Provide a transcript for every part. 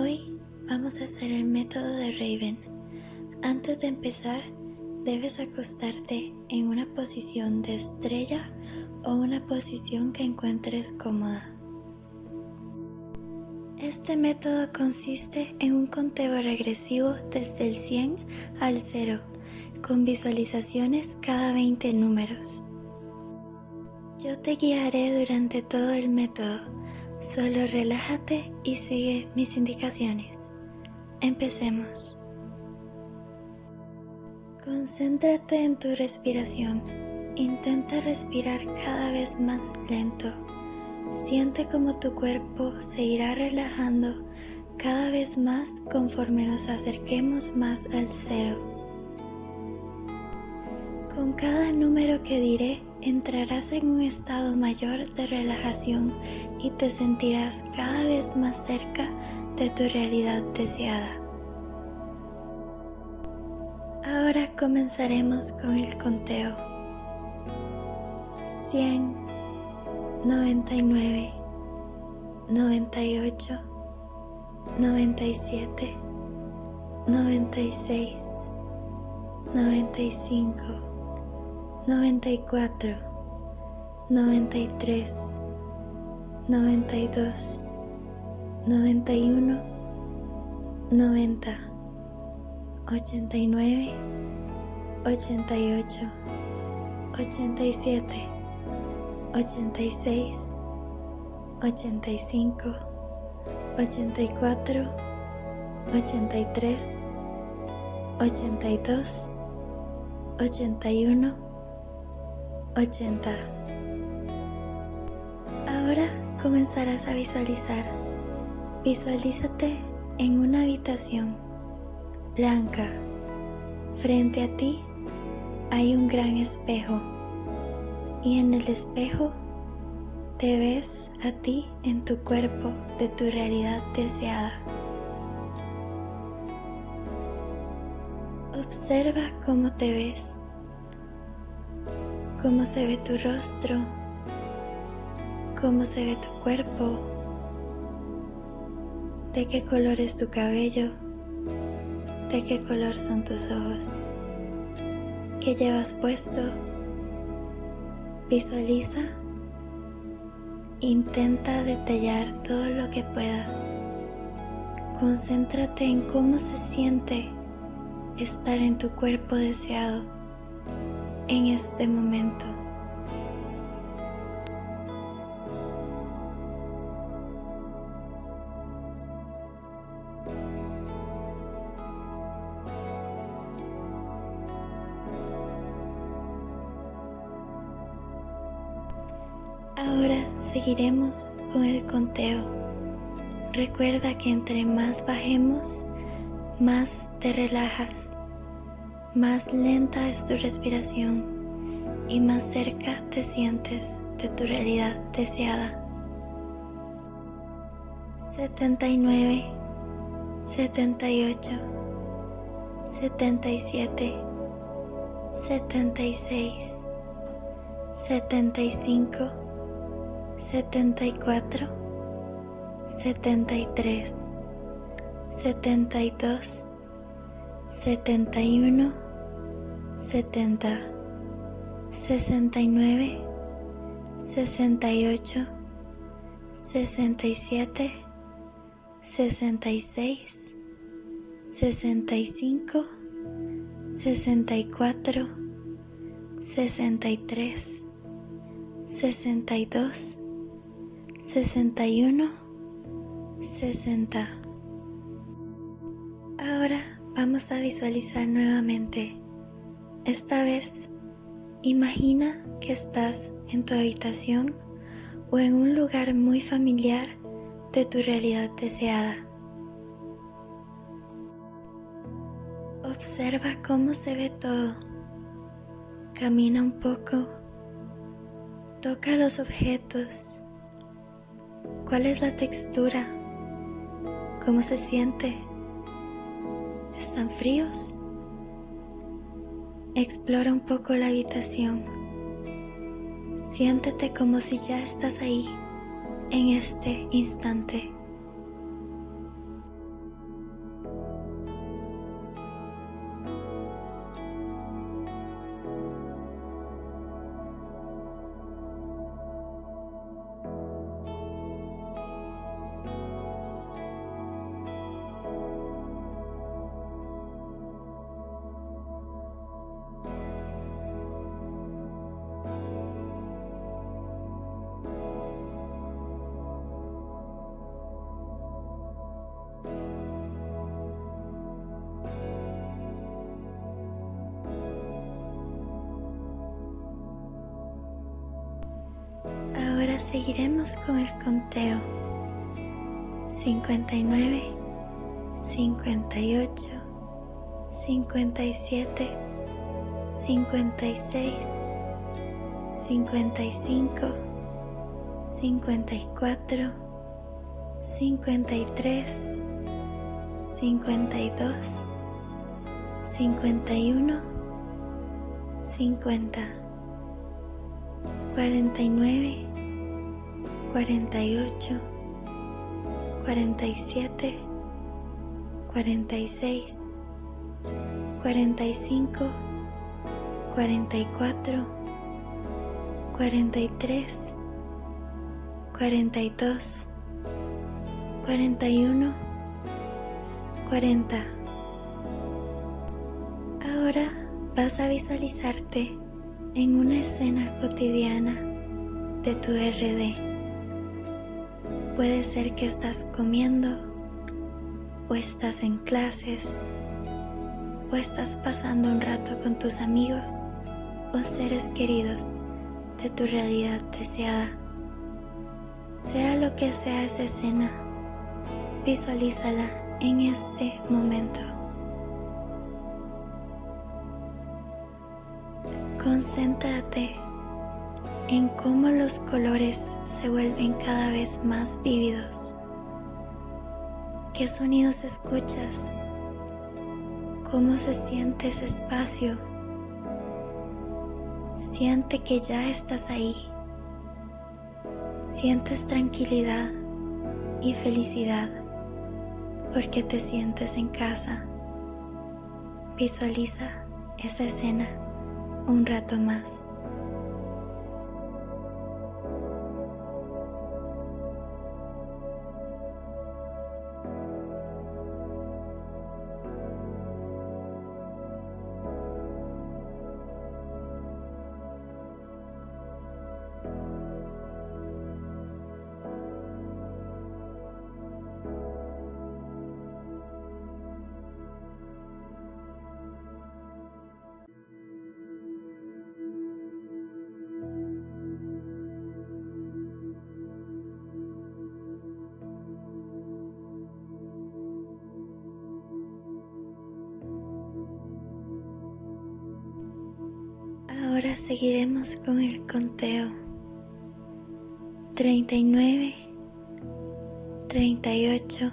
Hoy vamos a hacer el método de Raven. Antes de empezar, debes acostarte en una posición de estrella o una posición que encuentres cómoda. Este método consiste en un conteo regresivo desde el 100 al 0, con visualizaciones cada 20 números. Yo te guiaré durante todo el método, solo relájate y sigue mis indicaciones. Empecemos. Concéntrate en tu respiración. Intenta respirar cada vez más lento. Siente como tu cuerpo se irá relajando cada vez más conforme nos acerquemos más al cero. Con cada número que diré, entrarás en un estado mayor de relajación y te sentirás cada vez más cerca de tu realidad deseada. Ahora comenzaremos con el conteo. 100, 99, 98, 97, 96, 95, 94, 93, 92, 91, 90. 89, 88, 87, 86, 85, 84, 83, 82, 81, 80. Ahora comenzarás a visualizar. Visualízate en una habitación blanca. Frente a ti hay un gran espejo y en el espejo te ves a ti en tu cuerpo de tu realidad deseada. Observa cómo te ves, cómo se ve tu rostro, cómo se ve tu cuerpo, de qué color es tu cabello de qué color son tus ojos, qué llevas puesto. Visualiza, intenta detallar todo lo que puedas. Concéntrate en cómo se siente estar en tu cuerpo deseado en este momento. Ahora seguiremos con el conteo. Recuerda que entre más bajemos, más te relajas, más lenta es tu respiración y más cerca te sientes de tu realidad deseada. 79, 78, 77, 76, 75, setenta y cuatro, setenta y tres, setenta y dos, setenta y uno, setenta, sesenta y nueve, sesenta y ocho, sesenta y siete, sesenta y seis, sesenta y cinco, sesenta y cuatro, sesenta y tres, sesenta y dos, 61, 60. Ahora vamos a visualizar nuevamente. Esta vez, imagina que estás en tu habitación o en un lugar muy familiar de tu realidad deseada. Observa cómo se ve todo. Camina un poco. Toca los objetos ¿Cuál es la textura? ¿Cómo se siente? ¿Están fríos? Explora un poco la habitación. Siéntete como si ya estás ahí en este instante. Seguiremos con el conteo. 59, 58, 57, 56, 55, 54, 53, 52, 51, 50, 49, 48, 47, 46, 45, 44, 43, 42, 41, 40. Ahora vas a visualizarte en una escena cotidiana de tu RD Puede ser que estás comiendo o estás en clases o estás pasando un rato con tus amigos o seres queridos de tu realidad deseada. Sea lo que sea esa escena, visualízala en este momento. Concéntrate en cómo los colores se vuelven cada vez más vívidos. ¿Qué sonidos escuchas? ¿Cómo se siente ese espacio? Siente que ya estás ahí. Sientes tranquilidad y felicidad porque te sientes en casa. Visualiza esa escena un rato más. Seguiremos con el conteo. 39, 38,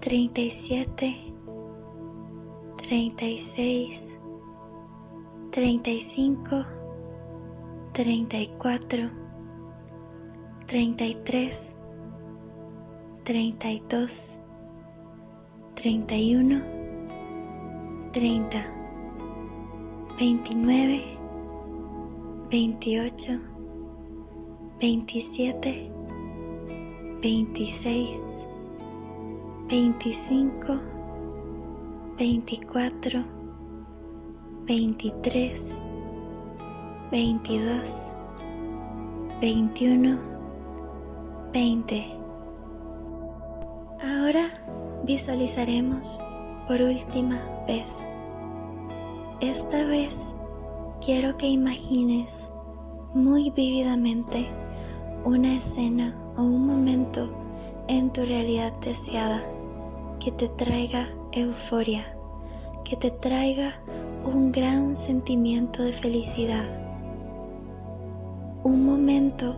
37, 36, 35, 34, 33, 32, 31, 30. 29, 28, 27, 26, 25, 24, 23, 22, 21, 20. Ahora visualizaremos por última vez esta vez quiero que imagines muy vívidamente una escena o un momento en tu realidad deseada que te traiga euforia, que te traiga un gran sentimiento de felicidad. Un momento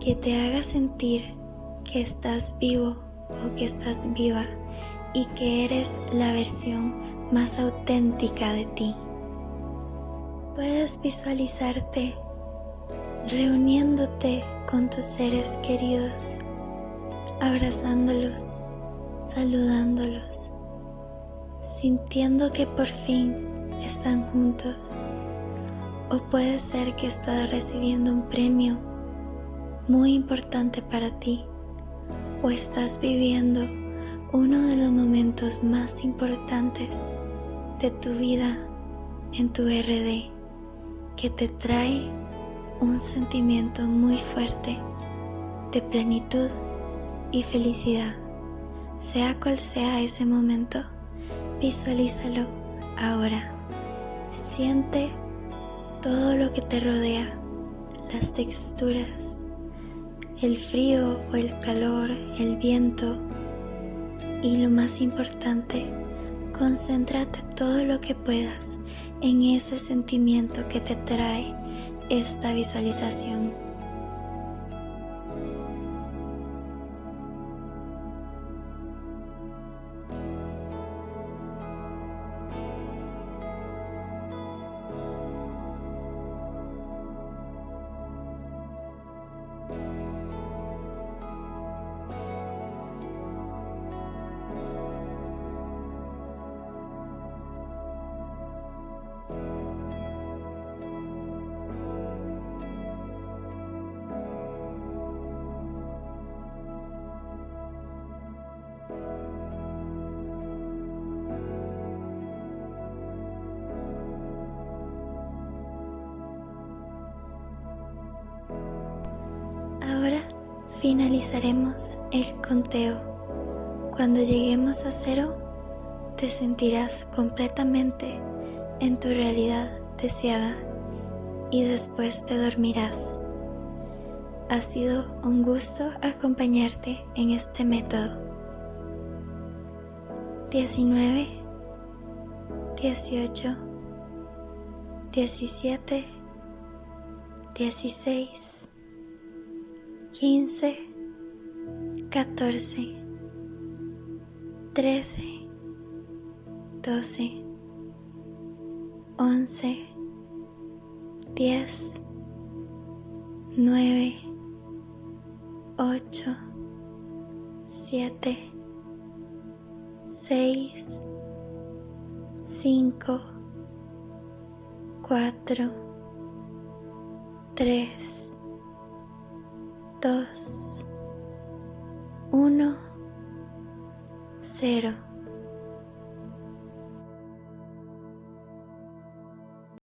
que te haga sentir que estás vivo o que estás viva y que eres la versión más auténtica de ti puedes visualizarte reuniéndote con tus seres queridos, abrazándolos, saludándolos, sintiendo que por fin están juntos. O puede ser que estás recibiendo un premio muy importante para ti o estás viviendo uno de los momentos más importantes de tu vida en tu RD que te trae un sentimiento muy fuerte de plenitud y felicidad. Sea cual sea ese momento, visualízalo ahora. Siente todo lo que te rodea, las texturas, el frío o el calor, el viento. Y lo más importante, concéntrate todo lo que puedas en ese sentimiento que te trae esta visualización. Ahora finalizaremos el conteo. Cuando lleguemos a cero, te sentirás completamente en tu realidad deseada y después te dormirás. Ha sido un gusto acompañarte en este método. 19, 18, 17, 16, 15, 14, 13, 12, 11, 10, 9, 8, 7, 6, 5, 4, 3, dos, uno, cero.